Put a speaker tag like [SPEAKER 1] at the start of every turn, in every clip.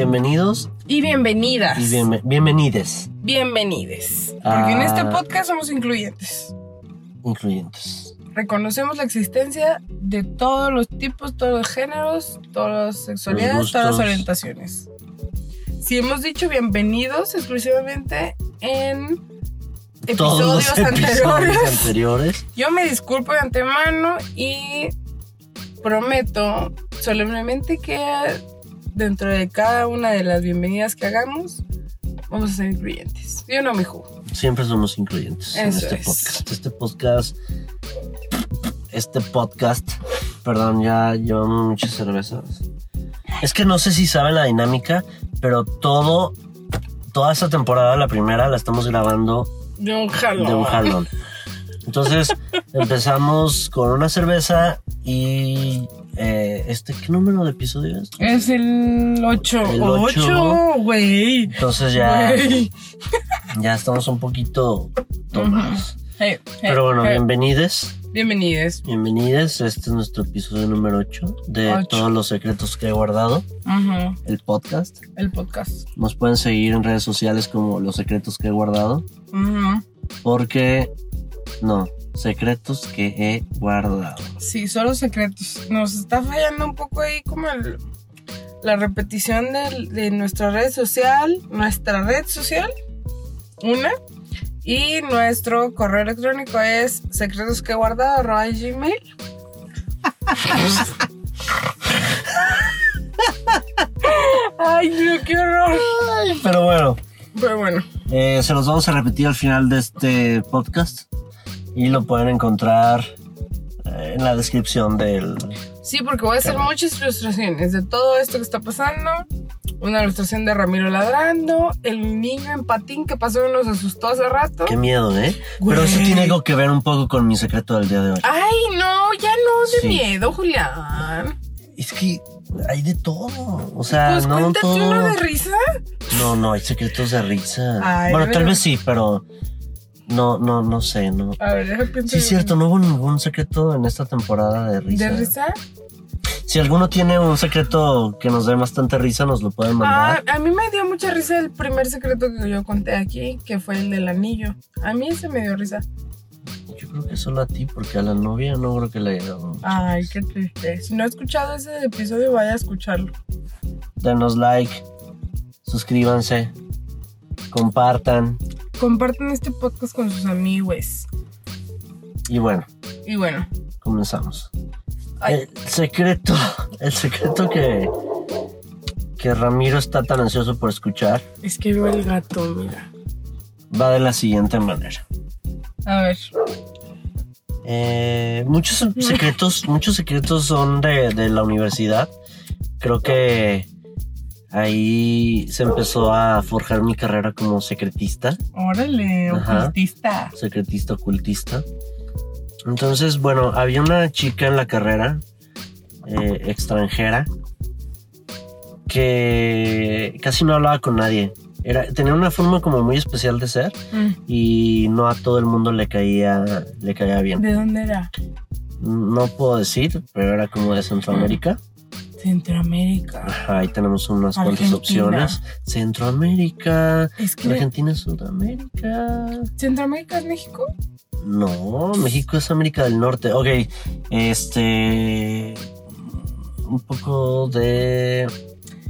[SPEAKER 1] bienvenidos
[SPEAKER 2] Y bienvenidas.
[SPEAKER 1] y bienve- bienvenides,
[SPEAKER 2] Bienvenides. Porque
[SPEAKER 1] Ah.
[SPEAKER 2] en este podcast somos incluyentes.
[SPEAKER 1] incluyentes.
[SPEAKER 2] Reconocemos la existencia de todos los tipos, todos los géneros, todas las sexualidades, todas las orientaciones. Si hemos dicho bienvenidos exclusivamente en
[SPEAKER 1] Todos los
[SPEAKER 2] episodios
[SPEAKER 1] episodios
[SPEAKER 2] anteriores,
[SPEAKER 1] anteriores.
[SPEAKER 2] yo me disculpo de antemano y prometo solemnemente que dentro de cada una de las bienvenidas que hagamos, vamos a ser incluyentes. Yo no me jugo.
[SPEAKER 1] Siempre somos incluyentes en este
[SPEAKER 2] es.
[SPEAKER 1] podcast. Este podcast, este podcast, perdón, ya llevamos muchas cervezas. Es que no sé si saben la dinámica, pero todo, toda esta temporada, la primera, la estamos grabando
[SPEAKER 2] De un jalón.
[SPEAKER 1] de un jalón. Entonces empezamos con una cerveza y eh, este, ¿qué número de episodio es?
[SPEAKER 2] Es el 8.
[SPEAKER 1] El ocho.
[SPEAKER 2] 8, güey.
[SPEAKER 1] Entonces ya, ya estamos un poquito tomados.
[SPEAKER 2] Hey, hey,
[SPEAKER 1] Pero bueno,
[SPEAKER 2] hey.
[SPEAKER 1] bienvenides,
[SPEAKER 2] Bienvenidos.
[SPEAKER 1] bienvenides. Este es nuestro episodio número 8 de todos los secretos que he guardado, el podcast.
[SPEAKER 2] El podcast.
[SPEAKER 1] Nos pueden seguir en redes sociales como los secretos que he guardado, porque no, secretos que he guardado.
[SPEAKER 2] Sí, solo secretos. Nos está fallando un poco ahí como el- la repetición de, nuestra red social, nuestra red social, una. Y nuestro correo electrónico es secretosqueguardado.gmail. Ay, no, qué horror.
[SPEAKER 1] Pero bueno,
[SPEAKER 2] Pero bueno,
[SPEAKER 1] Eh, se los vamos a repetir al final de este podcast y lo pueden encontrar eh, en la descripción del...
[SPEAKER 2] sí, porque voy a hacer muchas ilustraciones de todo esto que está pasando. Una ilustración de Ramiro ladrando, el niño en patín que pasó y nos asustó hace rato.
[SPEAKER 1] Qué miedo, ¿eh?
[SPEAKER 2] Güey.
[SPEAKER 1] Pero eso tiene algo que ver un poco con mi secreto del día de hoy.
[SPEAKER 2] Ay, no, ya no de
[SPEAKER 1] Sí.
[SPEAKER 2] miedo, Julián.
[SPEAKER 1] Es que hay de todo. O sea,
[SPEAKER 2] Pues
[SPEAKER 1] no todo...
[SPEAKER 2] uno de risa.
[SPEAKER 1] No, no, hay secretos de risa.
[SPEAKER 2] Ay,
[SPEAKER 1] bueno, tal vez sí, pero no, no, no sé, no.
[SPEAKER 2] A ver, déjame pensar.
[SPEAKER 1] Sí, es cierto, no hubo ningún secreto en esta temporada de risa.
[SPEAKER 2] ¿De risa?
[SPEAKER 1] Si alguno tiene un secreto que nos dé bastante risa, nos lo pueden
[SPEAKER 2] Ah,
[SPEAKER 1] mandar.
[SPEAKER 2] a mí me dio mucha risa el primer secreto que yo conté aquí, que fue el del anillo. A mí ese me dio risa.
[SPEAKER 1] Yo creo que solo a ti, porque a la novia no creo que le haya dado mucha
[SPEAKER 2] Ay,
[SPEAKER 1] risa.
[SPEAKER 2] qué triste. Si no ha escuchado ese episodio, vaya a escucharlo.
[SPEAKER 1] Denos like, suscríbanse, compartan
[SPEAKER 2] Compartan este podcast con sus amigos.
[SPEAKER 1] y bueno,
[SPEAKER 2] Y bueno,
[SPEAKER 1] comenzamos.
[SPEAKER 2] Ay.
[SPEAKER 1] El secreto, el secreto que, que Ramiro está tan ansioso por escuchar
[SPEAKER 2] es que veo el gato, mira.
[SPEAKER 1] va de la siguiente manera.
[SPEAKER 2] A ver.
[SPEAKER 1] Eh, muchos secretos, muchos secretos son de, de la universidad. Creo que ahí se empezó a forjar mi carrera como secretista.
[SPEAKER 2] Órale,
[SPEAKER 1] Ajá.
[SPEAKER 2] ocultista.
[SPEAKER 1] secretista ocultista. Entonces, bueno, había una chica en la carrera eh, extranjera que casi no hablaba con nadie. Era, tenía una forma como muy especial de ser
[SPEAKER 2] Mm,
[SPEAKER 1] y no a todo el mundo le caía, le caía bien.
[SPEAKER 2] ¿De dónde era?
[SPEAKER 1] No puedo decir, pero era como de Centroamérica.
[SPEAKER 2] Centroamérica.
[SPEAKER 1] Ajá, ahí tenemos unas cuantas opciones. Centroamérica,
[SPEAKER 2] Es que
[SPEAKER 1] Argentina, Sudamérica.
[SPEAKER 2] Centroamérica es México.
[SPEAKER 1] No, México es América del Norte. Ok, este. Un poco de.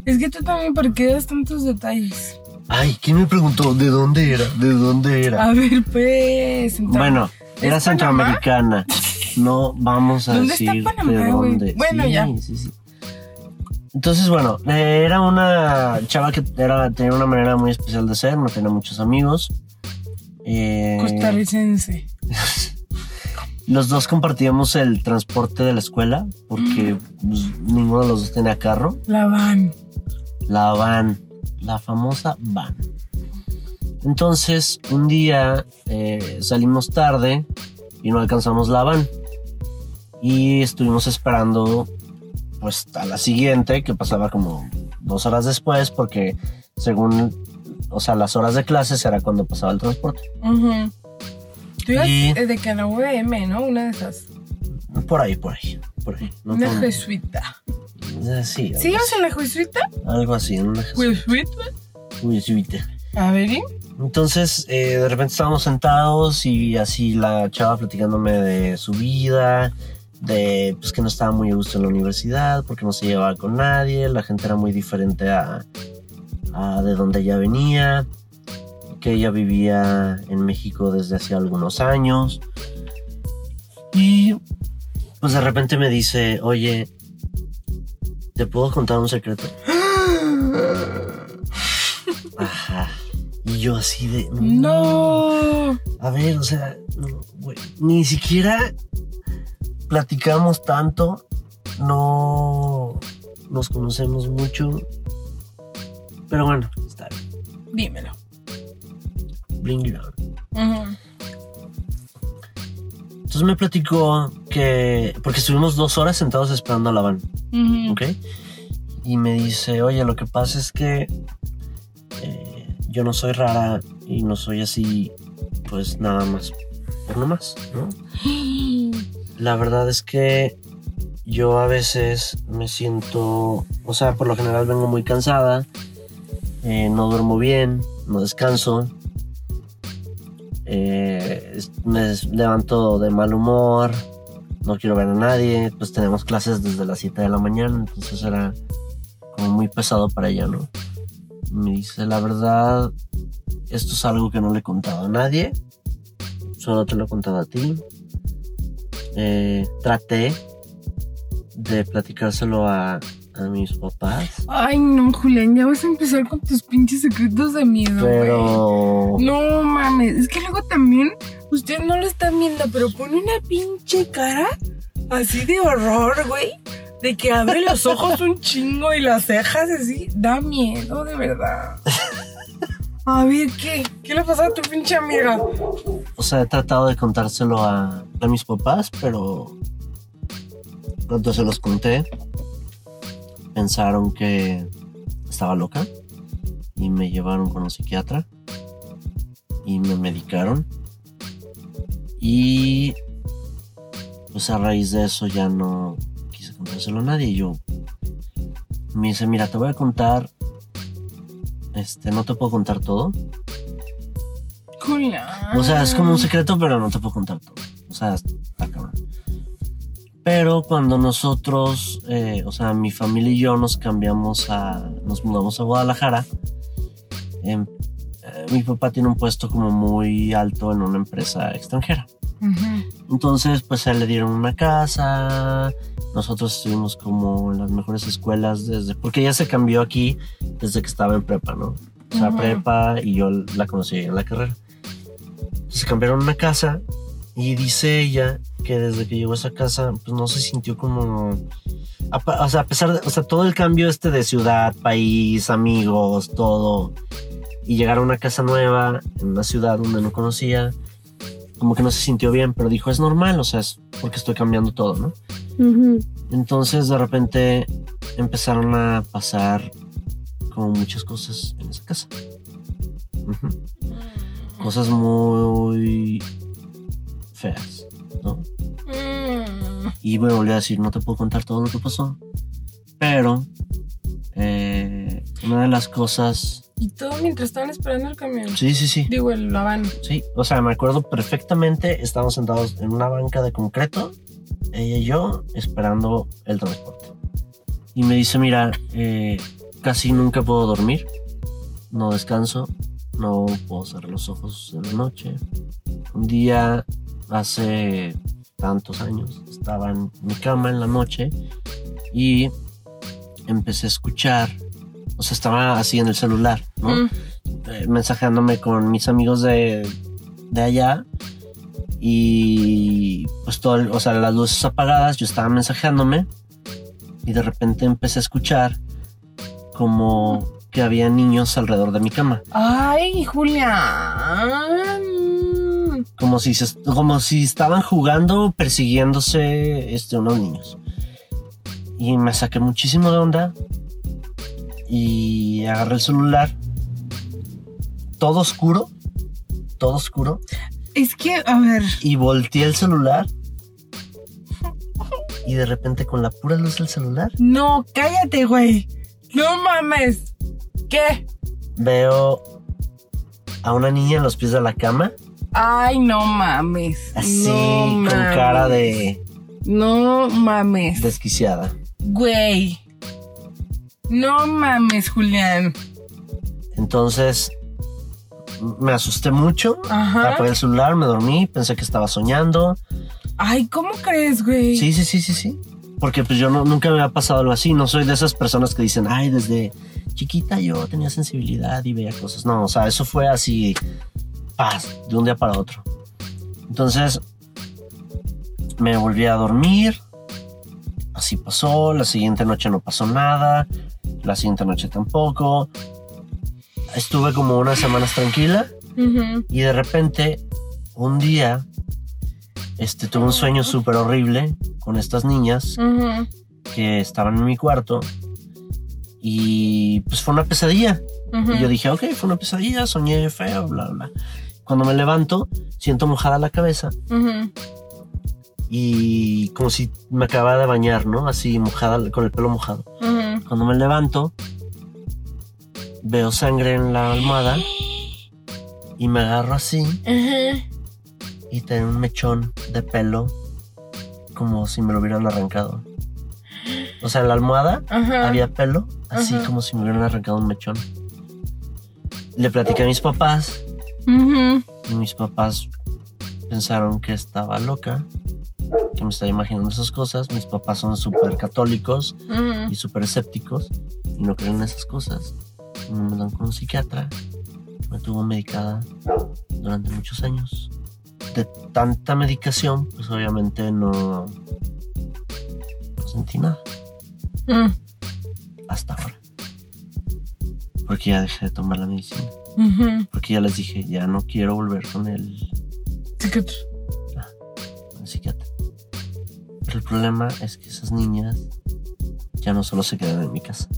[SPEAKER 2] Es que tú también, ¿por qué das tantos detalles?
[SPEAKER 1] Ay, ¿quién me preguntó de dónde era? ¿De dónde era?
[SPEAKER 2] A ver, pues.
[SPEAKER 1] Bueno, era
[SPEAKER 2] ¿Es
[SPEAKER 1] centroamericana. No vamos a
[SPEAKER 2] ¿Dónde está
[SPEAKER 1] decir
[SPEAKER 2] Panamá,
[SPEAKER 1] de dónde.
[SPEAKER 2] Bueno,
[SPEAKER 1] Sí,
[SPEAKER 2] ya.
[SPEAKER 1] sí, sí. Entonces, bueno, eh, era una chava que era, tenía una manera muy especial de ser, no tenía muchos amigos. Eh,
[SPEAKER 2] Costarricense.
[SPEAKER 1] Los dos compartíamos el transporte de la escuela porque pues, ninguno de los dos tenía carro.
[SPEAKER 2] La van.
[SPEAKER 1] La van, la famosa van. Entonces, un día eh, salimos tarde y no alcanzamos la van. Y estuvimos esperando pues a la siguiente, que pasaba como dos horas después, porque según, o sea, las horas de clases era cuando pasaba el transporte.
[SPEAKER 2] Ujú. Tú ibas
[SPEAKER 1] Y-
[SPEAKER 2] de que en la UVM, ¿no? Una de esas.
[SPEAKER 1] Por ahí, por ahí, por ahí. No
[SPEAKER 2] Una jesuita.
[SPEAKER 1] Eh, sí,
[SPEAKER 2] ¿Sigues
[SPEAKER 1] así,
[SPEAKER 2] en la juizuita?
[SPEAKER 1] algo así, en una
[SPEAKER 2] ¿Juizuita?
[SPEAKER 1] jesuita.
[SPEAKER 2] A ver.
[SPEAKER 1] Entonces, eh, de repente estábamos sentados y así la chava platicándome de su vida, de pues que no estaba muy a gusto en la universidad porque no se llevaba con nadie, la gente era muy diferente a, a de donde ella venía, que ella vivía en México desde hace algunos años. Y pues de repente me dice, oye, ¿te puedo contar un secreto? Ajá. Y yo así de...
[SPEAKER 2] No.
[SPEAKER 1] A ver, o sea, no, ni siquiera platicamos tanto, no nos conocemos mucho. Pero bueno, está bien.
[SPEAKER 2] Dímelo.
[SPEAKER 1] Bring it on. Entonces me platicó que. Porque estuvimos dos horas sentados esperando a la van. ¿ok? Y me dice, oye, lo que pasa es que eh, yo no soy rara y no soy así, pues nada más, por nomás, ¿no? La verdad es que yo a veces me siento, o sea, por lo general vengo muy cansada, eh, no duermo bien, no descanso, eh, me levanto de mal humor, no quiero ver a nadie, pues tenemos clases desde las 7 de la mañana, entonces era como muy pesado para ella, ¿no? Me dice, la verdad, esto es algo que no le he contado a nadie, solo te lo he contado a ti. Eh, traté de platicárselo a, a mis papás,
[SPEAKER 2] Ay, no, Julián, ya vas a empezar con tus pinches secretos de miedo, güey.
[SPEAKER 1] pero...
[SPEAKER 2] No mames, es que luego también, ustedes no lo están viendo, pero pone una pinche cara así de horror, güey. De que abre los ojos un chingo y las cejas así. Da miedo, de verdad. A ver, ¿qué? ¿Qué le pasó a tu pinche amiga?
[SPEAKER 1] O sea, he tratado de contárselo a, a mis papás, pero cuando se los conté, pensaron que estaba loca y me llevaron con un psiquiatra y me medicaron. Y pues a raíz de eso ya no quise contárselo a nadie. Yo me dice, mira, te voy a contar, este, no te puedo contar todo. O sea, es como un secreto, pero no te puedo contar todo. O sea, está cabrón. Pero cuando nosotros, eh, o sea, mi familia y yo nos cambiamos a, nos mudamos a Guadalajara, em, eh, mi papá tiene un puesto como muy alto en una empresa extranjera. Entonces, pues a él le dieron una casa. Nosotros estuvimos como en las mejores escuelas desde, porque ella se cambió aquí desde que estaba en prepa, ¿no? O sea, prepa y yo la conocí en la carrera. Se cambiaron una casa y dice ella que desde que llegó a esa casa, pues no se sintió como, a o sea, a pesar de, o sea, todo el cambio este de ciudad, país, amigos, todo, y llegar a una casa nueva en una ciudad donde no conocía, como que no se sintió bien, pero dijo, es normal, o sea, es porque estoy cambiando todo, ¿no? Entonces de repente empezaron a pasar como muchas cosas en esa casa. Cosas muy feas, ¿no?
[SPEAKER 2] Mm.
[SPEAKER 1] Y me volvió a decir, no te puedo contar todo lo que pasó. Pero eh, una de las cosas...
[SPEAKER 2] Y todo mientras estaban esperando el camión.
[SPEAKER 1] Sí, sí, sí.
[SPEAKER 2] Digo, el Habana.
[SPEAKER 1] Sí, o sea, me acuerdo perfectamente, estábamos sentados en una banca de concreto, ella y yo, esperando el transporte. Y me dice, mira, eh, casi nunca puedo dormir, no descanso, no puedo cerrar los ojos en la noche. Un día, hace tantos años, estaba en mi cama en la noche y empecé a escuchar, o sea, estaba así en el celular, ¿no?
[SPEAKER 2] Mm.
[SPEAKER 1] eh, mensajeándome con mis amigos de, de allá y pues todo, el- o sea, las luces apagadas, yo estaba mensajeándome y de repente empecé a escuchar como que había niños alrededor de mi cama,
[SPEAKER 2] Ay, Julián.
[SPEAKER 1] como si, se- como si estaban jugando, persiguiéndose este, unos niños. Y me saqué muchísimo de onda y agarré el celular, todo oscuro, todo oscuro.
[SPEAKER 2] Es que, a ver.
[SPEAKER 1] y volteé el celular y de repente con la pura luz del celular
[SPEAKER 2] No, cállate, güey. No mames. ¿Qué?
[SPEAKER 1] veo a una niña en los pies de la cama,
[SPEAKER 2] Ay, no mames.
[SPEAKER 1] así
[SPEAKER 2] No
[SPEAKER 1] con
[SPEAKER 2] mames.
[SPEAKER 1] cara de
[SPEAKER 2] No mames.
[SPEAKER 1] desquiciada.
[SPEAKER 2] Güey. No mames, Julián.
[SPEAKER 1] Entonces me asusté mucho,
[SPEAKER 2] Ajá.
[SPEAKER 1] apagué el celular, me dormí, pensé que estaba soñando.
[SPEAKER 2] Ay, ¿cómo crees, güey?
[SPEAKER 1] Sí, sí, sí, sí, sí. Porque pues yo no, nunca me había pasado algo así. No soy de esas personas que dicen, ay, desde chiquita yo tenía sensibilidad y veía cosas. No, o sea, eso fue así, paz, de un día para otro. Entonces, me volví a dormir. Así pasó. La siguiente noche no pasó nada. La siguiente noche tampoco. Estuve como unas semanas tranquila. Y de repente, un día, este, tuve un sueño súper horrible con estas niñas que estaban en mi cuarto. Y pues fue una pesadilla. Y yo dije, ok, fue una pesadilla, soñé feo, bla, bla. Cuando me levanto, siento mojada la cabeza. Y como si me acababa de bañar, ¿no? Así mojada, con el pelo mojado. Cuando me levanto, veo sangre en la almohada y me agarro así y tenía un mechón de pelo como si me lo hubieran arrancado. O sea, en la almohada había pelo, así como si me hubieran arrancado un mechón. Le platiqué a mis papás y mis papás pensaron que estaba loca, que me estaba imaginando esas cosas. Mis papás son súper católicos y súper escépticos y no creen en esas cosas. Me mandaron con un psiquiatra, me tuvo medicada durante muchos años. De tanta medicación, pues obviamente no, no sentí nada
[SPEAKER 2] Mm.
[SPEAKER 1] hasta ahora. Porque ya dejé de tomar la medicina. Porque ya les dije, ya no quiero volver con el,
[SPEAKER 2] Sí
[SPEAKER 1] el problema es que esas niñas ya no solo se quedan en mi casa.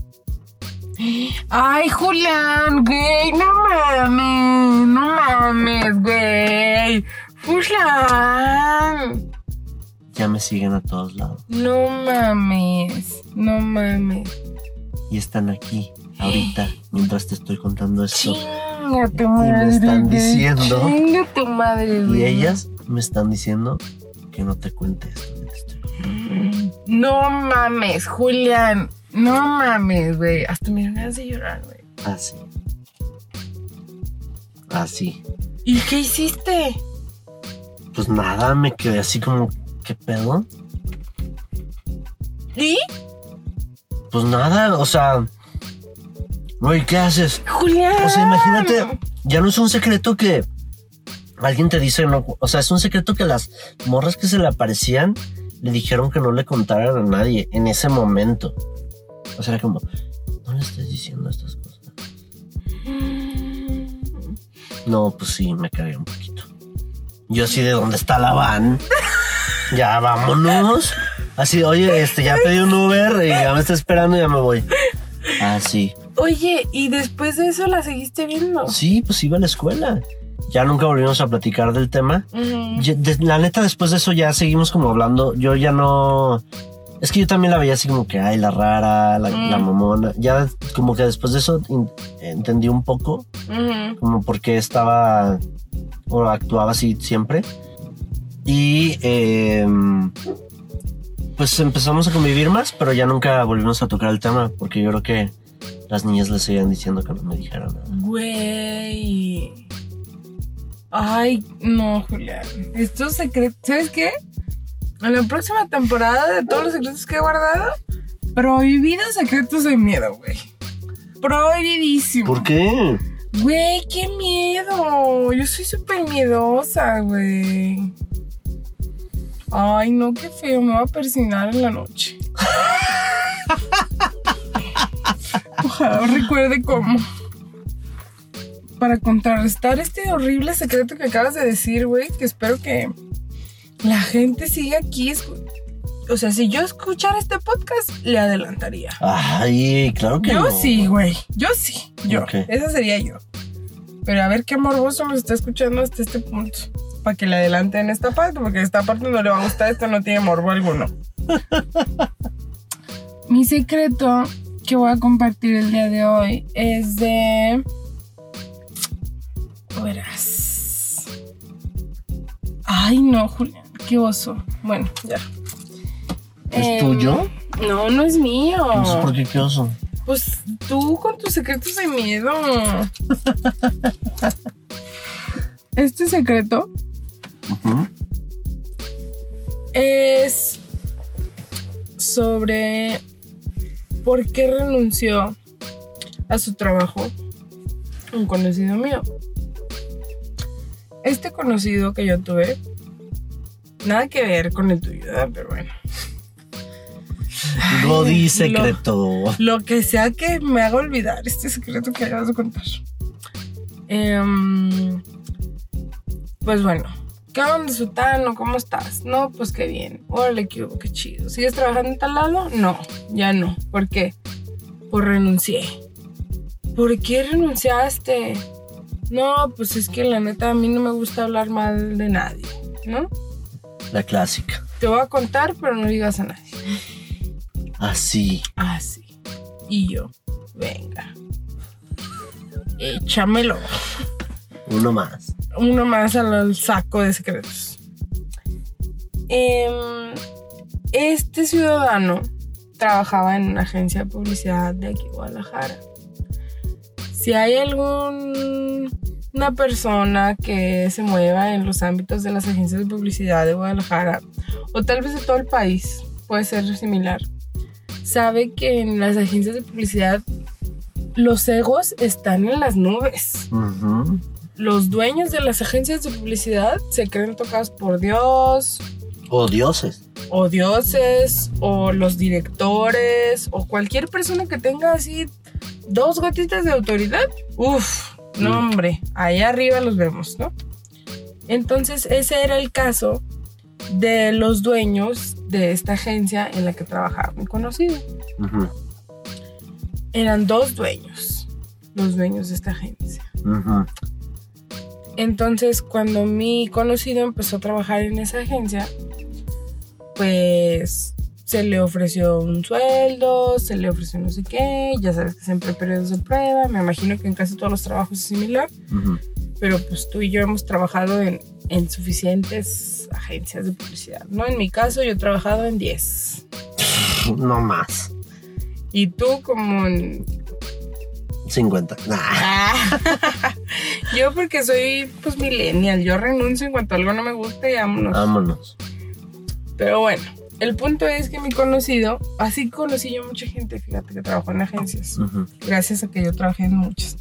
[SPEAKER 2] Ay, Julián, güey, no mames, no mames, güey. Julián,
[SPEAKER 1] Ya me siguen a todos lados.
[SPEAKER 2] no mames, no mames.
[SPEAKER 1] Y están aquí, ahorita, mientras te estoy contando esto.
[SPEAKER 2] Chinga tu madre.
[SPEAKER 1] están
[SPEAKER 2] güey.
[SPEAKER 1] diciendo-
[SPEAKER 2] Chinga tu madre,
[SPEAKER 1] Y ellas me están diciendo que no te cuente
[SPEAKER 2] No mames, Julián. No mames, güey. Hasta me ganas de llorar, güey.
[SPEAKER 1] Así. Así.
[SPEAKER 2] ¿Y qué hiciste?
[SPEAKER 1] Pues nada, me quedé así como, ¿qué pedo?
[SPEAKER 2] ¿Y?
[SPEAKER 1] Pues nada, o sea, güey, ¿qué haces?
[SPEAKER 2] Julián.
[SPEAKER 1] O sea, imagínate, ya no es un secreto que alguien te dice, no, o sea, es un secreto que las morras que se le aparecían le dijeron que no le contaran a nadie en ese momento. O sea, era como, no le estés diciendo estas cosas. No, pues sí, me cagué un poquito. Yo así de dónde está la van. Ya vámonos. Así, oye, este, ya pedí un Uber y ya me está esperando y ya me voy. Así.
[SPEAKER 2] Oye, ¿y después de eso la seguiste viendo?
[SPEAKER 1] Sí, pues iba a la escuela. Ya nunca volvimos a platicar del tema. De- la neta, después de eso ya seguimos como hablando. Yo ya no. Es que yo también la veía así como que, ay, la rara, la,
[SPEAKER 2] Mm.
[SPEAKER 1] la mamona. Ya como que después de eso in- entendí un poco como por qué estaba o actuaba así siempre. Y eh, pues empezamos a convivir más, pero ya nunca volvimos a tocar el tema porque yo creo que las niñas le seguían diciendo que no me dijeran nada.
[SPEAKER 2] Güey. Ay, no, Julián. Estos secretos, ¿sabes qué? En la próxima temporada de todos los secretos que he guardado, prohibidos secretos de miedo, güey. Prohibidísimo.
[SPEAKER 1] ¿Por qué?
[SPEAKER 2] Güey, qué miedo. Yo soy súper miedosa, güey. Ay, no, qué feo. Me va a persinar en la noche. Ojalá recuerde cómo. Para contrarrestar este horrible secreto que acabas de decir, güey, que espero que la gente siga aquí. O sea, si yo escuchara este podcast, le adelantaría.
[SPEAKER 1] Ay, claro que
[SPEAKER 2] Yo
[SPEAKER 1] no.
[SPEAKER 2] sí, güey. Yo sí. Yo. Esa sería yo. Pero a ver qué morboso nos está escuchando hasta este punto. Para que le adelanten esta parte, porque esta parte no le va a gustar, esto no tiene morbo alguno. Mi secreto que voy a compartir el día de hoy es de. Ay, no, Julián, qué oso. Bueno, ya.
[SPEAKER 1] ¿Es
[SPEAKER 2] Em,
[SPEAKER 1] tuyo?
[SPEAKER 2] No, no es mío.
[SPEAKER 1] Entonces, ¿por qué qué oso?
[SPEAKER 2] Pues tú con tus secretos de miedo. Este secreto es sobre por qué renunció a su trabajo un conocido mío. Este conocido que yo tuve, nada que ver con el tuyo, ¿verdad? pero bueno.
[SPEAKER 1] Godi
[SPEAKER 2] lo-
[SPEAKER 1] secreto.
[SPEAKER 2] Lo que sea que me haga olvidar este secreto que acabas de contar. Em, pues bueno, ¿qué onda, Sutano? ¿Cómo estás? No, pues qué bien. Órale, qué hubo, qué chido. ¿Sigues trabajando en tal lado? No, ya no. ¿Por qué? Pues renuncié. ¿Por qué renunciaste? No, pues es que la neta a mí no me gusta hablar mal de nadie, ¿no?
[SPEAKER 1] La clásica.
[SPEAKER 2] Te voy a contar, pero no digas a nadie.
[SPEAKER 1] Así.
[SPEAKER 2] Ah, sí. Y yo, venga. Échamelo.
[SPEAKER 1] Uno más.
[SPEAKER 2] Uno más al, al saco de secretos. Em, este ciudadano trabajaba en una agencia de publicidad de aquí, Guadalajara. Si hay alguna persona que se mueva en los ámbitos de las agencias de publicidad de Guadalajara, o tal vez de todo el país, puede ser similar, sabe que en las agencias de publicidad los egos están en las nubes. Los dueños de las agencias de publicidad se creen tocados por Dios,
[SPEAKER 1] O dioses.
[SPEAKER 2] o dioses, o los directores, o cualquier persona que tenga así dos gotitas de autoridad. Uf, no
[SPEAKER 1] Mm.
[SPEAKER 2] hombre, ahí arriba los vemos, ¿no? Entonces ese era el caso de los dueños de esta agencia en la que trabajaba mi conocido. Eran dos dueños, los dueños de esta agencia. Entonces, cuando mi conocido empezó a trabajar en esa agencia, pues se le ofreció un sueldo, se le ofreció no sé qué, ya sabes que siempre hay periodos de prueba, me imagino que en casi todos los trabajos es similar, pero pues tú y yo hemos trabajado en, en suficientes agencias de publicidad, ¿no? En mi caso yo he trabajado en 10
[SPEAKER 1] No más.
[SPEAKER 2] y tú como en
[SPEAKER 1] 50. Nah.
[SPEAKER 2] Ah. yo porque soy pues millennial, yo renuncio en cuanto algo no me gusta y vámonos.
[SPEAKER 1] Vámonos.
[SPEAKER 2] Pero bueno, el punto es que mi conocido, así conocí yo mucha gente, fíjate, que trabajó en agencias, gracias a que yo trabajé en muchas.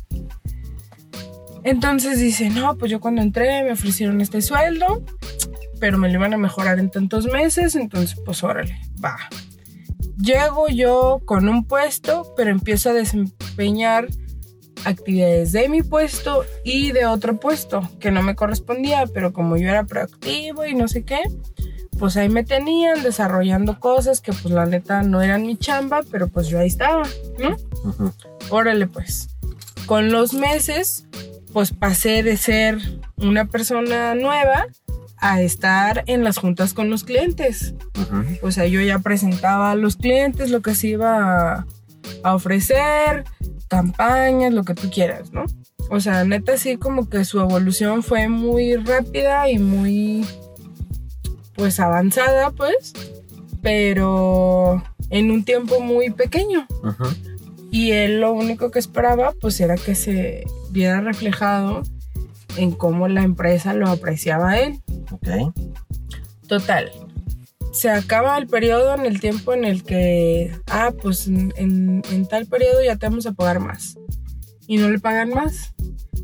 [SPEAKER 2] Entonces dice, no, pues yo cuando entré me ofrecieron este sueldo, pero me lo iban a mejorar en tantos meses, entonces pues órale, va. Llego yo con un puesto, pero empiezo a desempeñar actividades de mi puesto y de otro puesto que no me correspondía, pero como yo era proactivo y no sé qué, pues ahí me tenían desarrollando cosas que pues la neta no eran mi chamba, pero pues yo ahí estaba, ¿no? Órale pues. Con los meses, pues pasé de ser una persona nueva a estar en las juntas con los clientes. O sea, yo ya presentaba a los clientes lo que se iba a, a ofrecer, campañas, lo que tú quieras, ¿no? O sea, neta sí como que su evolución fue muy rápida y muy pues avanzada, pues, pero en un tiempo muy pequeño. Y él lo único que esperaba pues era que se viera reflejado en cómo la empresa lo apreciaba a él.
[SPEAKER 1] Ok.
[SPEAKER 2] Total. Se acaba el periodo en el tiempo en el que, ah, pues en, en- en tal periodo ya te vamos a pagar más. Y no le pagan más.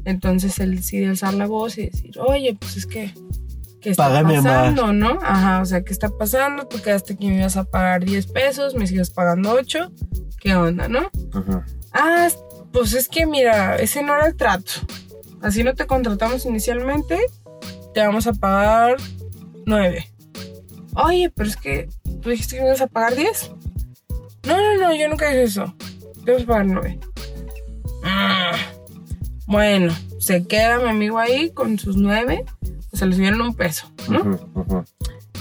[SPEAKER 2] Entonces él decide alzar la voz y decir, oye, pues es que, ¿qué está
[SPEAKER 1] Págame más.
[SPEAKER 2] pasando, no? Ajá, o sea, ¿qué está pasando? Tú quedaste que me ibas a pagar 10 pesos, me sigues pagando 8. ¿Qué onda, no?
[SPEAKER 1] Ujú.
[SPEAKER 2] Ah, pues es que mira, ese no era el trato. Así no te contratamos inicialmente, te vamos a pagar 9. Oye, pero es que tú dijiste que me ibas a pagar 10. No, no, no, yo nunca dije eso. Te vamos a pagar 9. Bueno, se queda mi amigo ahí con sus 9. O sea, le subieron un peso, ¿no?
[SPEAKER 1] Ujú. Ujú.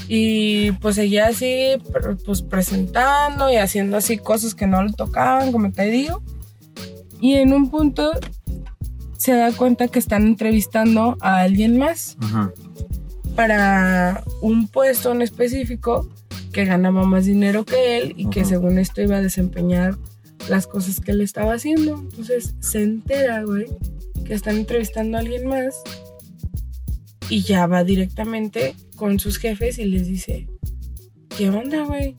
[SPEAKER 2] Y pues seguía así, pues presentando y haciendo así cosas que no le tocaban, como te digo. Y en un punto se da cuenta que están entrevistando a alguien más
[SPEAKER 1] Ujú.
[SPEAKER 2] para un puesto en específico que ganaba más dinero que él y que según esto iba a desempeñar las cosas que él estaba haciendo. Entonces se entera, güey, que están entrevistando a alguien más y ya va directamente con sus jefes y les dice, ¿qué onda, güey?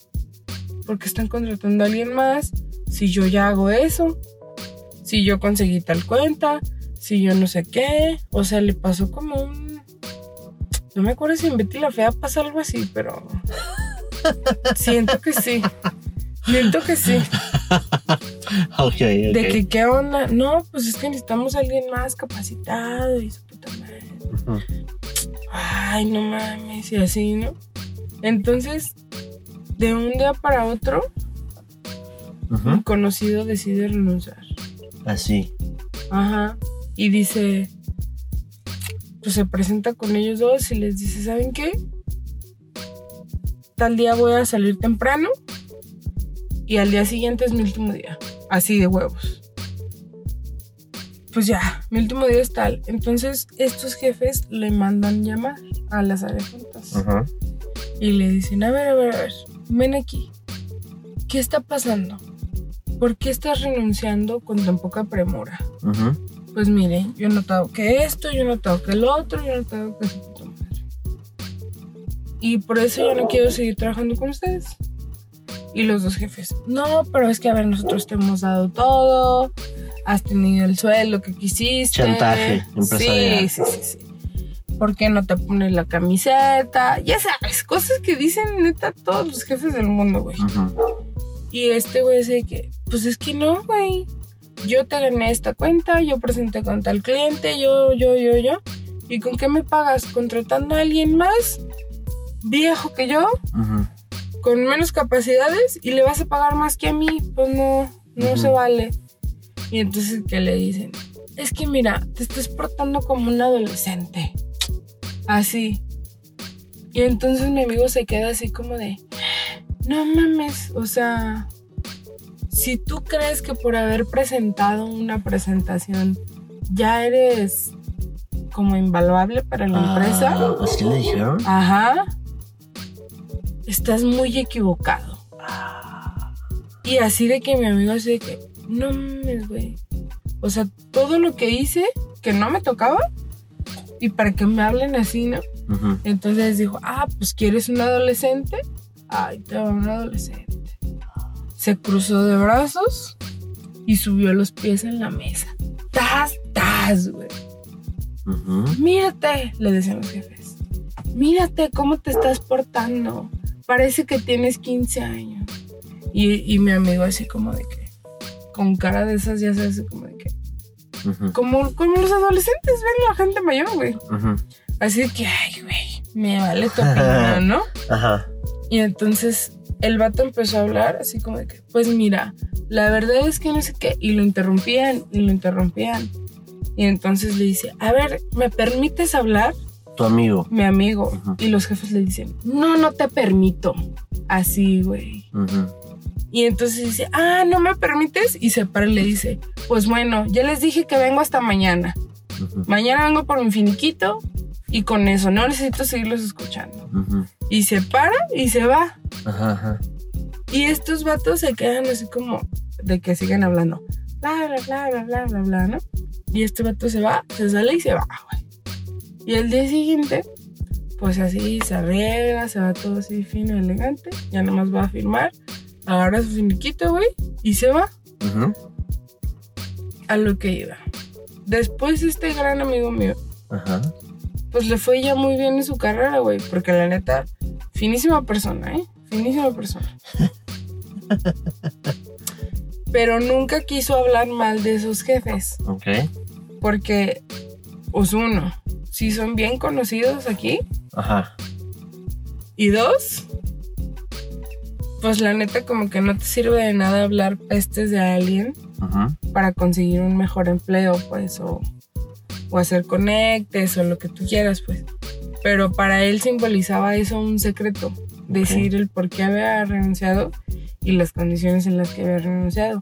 [SPEAKER 2] ¿Por qué están contratando a alguien más? Si yo ya hago eso, si yo conseguí tal cuenta, si yo no sé qué. O sea, le pasó como un... No me acuerdo si en Betty la Fea pasa algo así, pero... Siento que sí. Siento que sí.
[SPEAKER 1] Ok, ok.
[SPEAKER 2] De que, ¿qué onda? No, pues es que necesitamos a alguien más capacitado y su puta madre.
[SPEAKER 1] Ujú.
[SPEAKER 2] Ay, no mames, y así, ¿no? Entonces, de un día para otro, un conocido decide renunciar.
[SPEAKER 1] Así.
[SPEAKER 2] Ajá. Y dice, pues se presenta con ellos dos y les dice, ¿saben qué? Tal día voy a salir temprano y al día siguiente es mi último día. Así de huevos. Pues ya, mi último día es tal. Entonces estos jefes le mandan llamar a las áreas juntas.
[SPEAKER 1] Ujú.
[SPEAKER 2] Y le dicen, a ver, a ver, a ver, ven aquí. ¿Qué está pasando? ¿Por qué estás renunciando con tan poca premura?
[SPEAKER 1] Ujú.
[SPEAKER 2] Pues miren, yo he notado que esto, yo he notado que el otro, yo he notado que su puta madre. Y por eso yo no quiero seguir trabajando con ustedes. Y los dos jefes, no, pero es que a ver, nosotros te hemos dado todo, has tenido el sueldo que quisiste.
[SPEAKER 1] Chantaje empresarial.
[SPEAKER 2] Sí, sí, sí, sí. ¿Por qué no te pones la camiseta? Ya sabes, cosas que dicen neta todos los jefes del mundo, güey. Y este güey dice que, pues es que no, güey. Yo te gané esta cuenta, yo presenté con tal cliente, yo, yo, yo, yo. ¿Y con qué me pagas? ¿Contratando a alguien más viejo que yo, con menos capacidades y le vas a pagar más que a mí? Pues no, no se vale. Y entonces, ¿qué le dicen? Es que mira, te estás portando como un adolescente. Así. Y entonces mi amigo se queda así como de, no mames, o sea, si tú crees que por haber presentado una presentación ya eres como invaluable para la empresa,
[SPEAKER 1] Ah, ¿Así le dijeron?
[SPEAKER 2] ajá, estás muy equivocado. Y así de que mi amigo así de que, no mames, güey. O sea, todo lo que hice que no me tocaba y para que me hablen así, ¿no? Entonces dijo, ah, pues quieres un adolescente. Ay, te va un adolescente. Se cruzó de brazos y subió los pies en la mesa. ¡Tas, tas, güey! Mírate, le decían los jefes. Mírate cómo te estás portando. Parece que tienes 15 años. Y, y mi amigo así como de que, con cara de esas, ya sabes, como de que, como, como los adolescentes ven a la gente mayor, güey. Así de que, ay, güey, me vale tu opinión, ¿no?
[SPEAKER 1] Ajá.
[SPEAKER 2] Y entonces el vato empezó a hablar así como de que, pues mira, la verdad es que no sé qué. Y lo interrumpían y lo interrumpían. Y entonces le dice, a ver, ¿me permites hablar?
[SPEAKER 1] Tu amigo.
[SPEAKER 2] Mi amigo. Y los jefes le dicen, no, no te permito. Así, güey.
[SPEAKER 1] Ujú.
[SPEAKER 2] Y entonces dice, ah, ¿no me permites? Y se para y le dice, pues bueno, ya les dije que vengo hasta mañana.
[SPEAKER 1] Ujú.
[SPEAKER 2] Mañana vengo por mi finiquito y con eso no necesito seguirlos escuchando.
[SPEAKER 1] Ujú.
[SPEAKER 2] Y se para y se va.
[SPEAKER 1] Ajá, ajá.
[SPEAKER 2] Y estos vatos se quedan así como de que siguen hablando. Bla, bla, bla, bla, bla, bla, bla, ¿no? Y este vato se va, se sale y se va, güey. Y el día siguiente, pues así se arregla, se va todo así fino, elegante. Ya nomás va a firmar, agarra su finiquito, güey, y se va a lo que iba. Después este gran amigo mío,
[SPEAKER 1] Ajá.
[SPEAKER 2] pues le fue ya muy bien en su carrera, güey. Porque la neta, finísima persona, ¿eh? Finísima persona. Pero nunca quiso hablar mal de esos jefes.
[SPEAKER 1] Ok.
[SPEAKER 2] Porque, pues uno, si son bien conocidos aquí.
[SPEAKER 1] Ajá.
[SPEAKER 2] Y dos, pues la neta como que no te sirve de nada hablar pestes de alguien para conseguir un mejor empleo, pues, o, o hacer conectes o lo que tú quieras, pues. pero para él simbolizaba eso un secreto, decir el por qué había renunciado y las condiciones en las que había renunciado,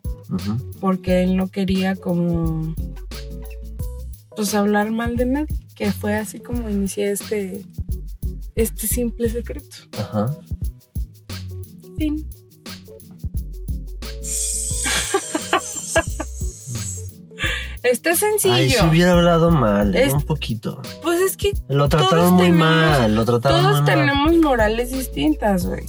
[SPEAKER 2] porque él no quería como pues hablar mal de nadie, que fue así como inicié este este simple secreto.
[SPEAKER 1] Ajá.
[SPEAKER 2] Fin. Está sencillo.
[SPEAKER 1] Ay, si hubiera hablado mal,
[SPEAKER 2] Es-
[SPEAKER 1] un poquito.
[SPEAKER 2] Pues es que
[SPEAKER 1] Lo trataron muy
[SPEAKER 2] tenemos-
[SPEAKER 1] mal, lo trataron
[SPEAKER 2] todos
[SPEAKER 1] muy mal.
[SPEAKER 2] tenemos morales distintas, güey.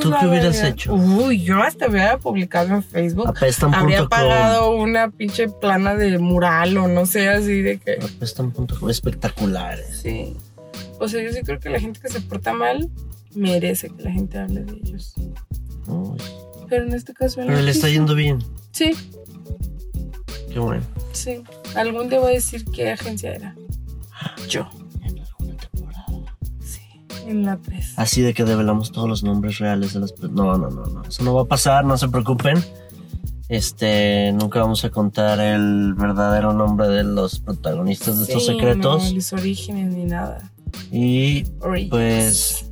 [SPEAKER 1] ¿Tú qué hubieras
[SPEAKER 2] realidad.
[SPEAKER 1] hecho?
[SPEAKER 2] Uy, yo hasta hubiera publicado en Facebook.
[SPEAKER 1] Apestan.com.
[SPEAKER 2] Habría pagado una pinche plana de mural o no sé, así de que.
[SPEAKER 1] Apestan.com. Espectaculares.
[SPEAKER 2] Sí. O sea, yo sí creo que la gente que se porta mal merece que la gente hable de ellos. Pero en este caso.
[SPEAKER 1] Pero le está yendo bien.
[SPEAKER 2] Sí,
[SPEAKER 1] Qué bueno.
[SPEAKER 2] sí. Algún día voy a decir qué agencia era. Yo.
[SPEAKER 1] En alguna temporada.
[SPEAKER 2] Sí. En la 3.
[SPEAKER 1] Así de que develamos todos los nombres reales de las No, no, no, no. Eso no va a pasar, no se preocupen. Este, nunca vamos a contar el verdadero nombre de los protagonistas de estos secretos.
[SPEAKER 2] No, los orígenes ni nada.
[SPEAKER 1] Y
[SPEAKER 2] Orígenes.
[SPEAKER 1] pues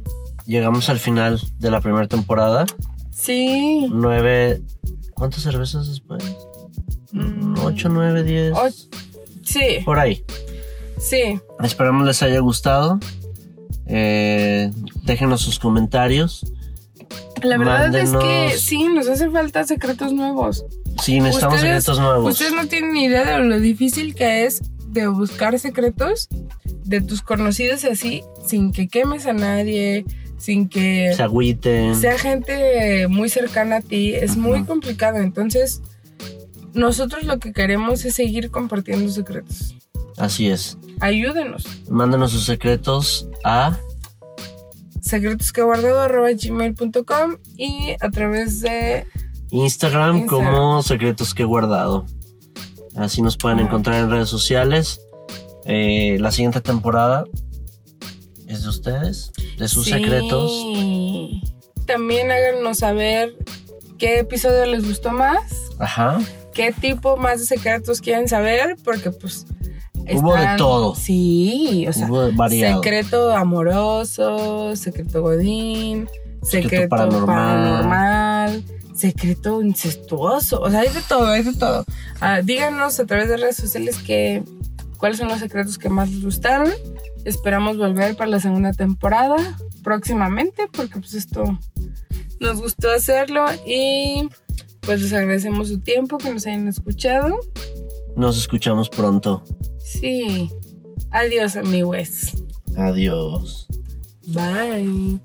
[SPEAKER 1] llegamos al final de la primera temporada.
[SPEAKER 2] Sí.
[SPEAKER 1] Nueve. ¿Cuántas cervezas después?
[SPEAKER 2] Mm,
[SPEAKER 1] Ocho, nueve, diez.
[SPEAKER 2] och- Sí,
[SPEAKER 1] Por ahí.
[SPEAKER 2] sí.
[SPEAKER 1] Esperamos les haya gustado. Eh, déjenos sus comentarios.
[SPEAKER 2] La verdad es que sí, nos hace falta secretos nuevos.
[SPEAKER 1] Sí, necesitamos
[SPEAKER 2] Ustedes-
[SPEAKER 1] secretos nuevos.
[SPEAKER 2] Ustedes no tienen ni idea de lo difícil que es de buscar secretos de tus conocidos así, sin que quemes a nadie, sin que
[SPEAKER 1] Se agüiten.
[SPEAKER 2] sea gente muy cercana a ti. Es muy complicado. Entonces, nosotros lo que queremos es seguir compartiendo secretos.
[SPEAKER 1] Así es.
[SPEAKER 2] Ayúdenos.
[SPEAKER 1] Mándenos sus secretos a
[SPEAKER 2] secretosqueguardado.gmail.com y a través de
[SPEAKER 1] Instagram,
[SPEAKER 2] Instagram.
[SPEAKER 1] como secretos que guardado. Así nos pueden encontrar en redes sociales. Eh, la siguiente temporada de ustedes, de sus
[SPEAKER 2] Sí.
[SPEAKER 1] secretos.
[SPEAKER 2] También háganos saber qué episodio les gustó más,
[SPEAKER 1] Ajá.
[SPEAKER 2] qué tipo más de secretos quieren saber, porque pues...
[SPEAKER 1] Hubo de todo.
[SPEAKER 2] Sí, o sea,
[SPEAKER 1] Hubo
[SPEAKER 2] secreto amoroso, secreto godín,
[SPEAKER 1] Secreto
[SPEAKER 2] secreto,
[SPEAKER 1] paranormal.
[SPEAKER 2] paranormal. secreto incestuoso, o sea, hay de todo, hay de todo. Ah, díganos a través de redes sociales que, cuáles son los secretos que más les gustaron. Esperamos volver para la segunda temporada próximamente, porque pues esto nos gustó hacerlo y pues les agradecemos su tiempo que nos hayan escuchado.
[SPEAKER 1] Nos escuchamos pronto.
[SPEAKER 2] Sí. Adiós, amigos.
[SPEAKER 1] Adiós.
[SPEAKER 2] Bye.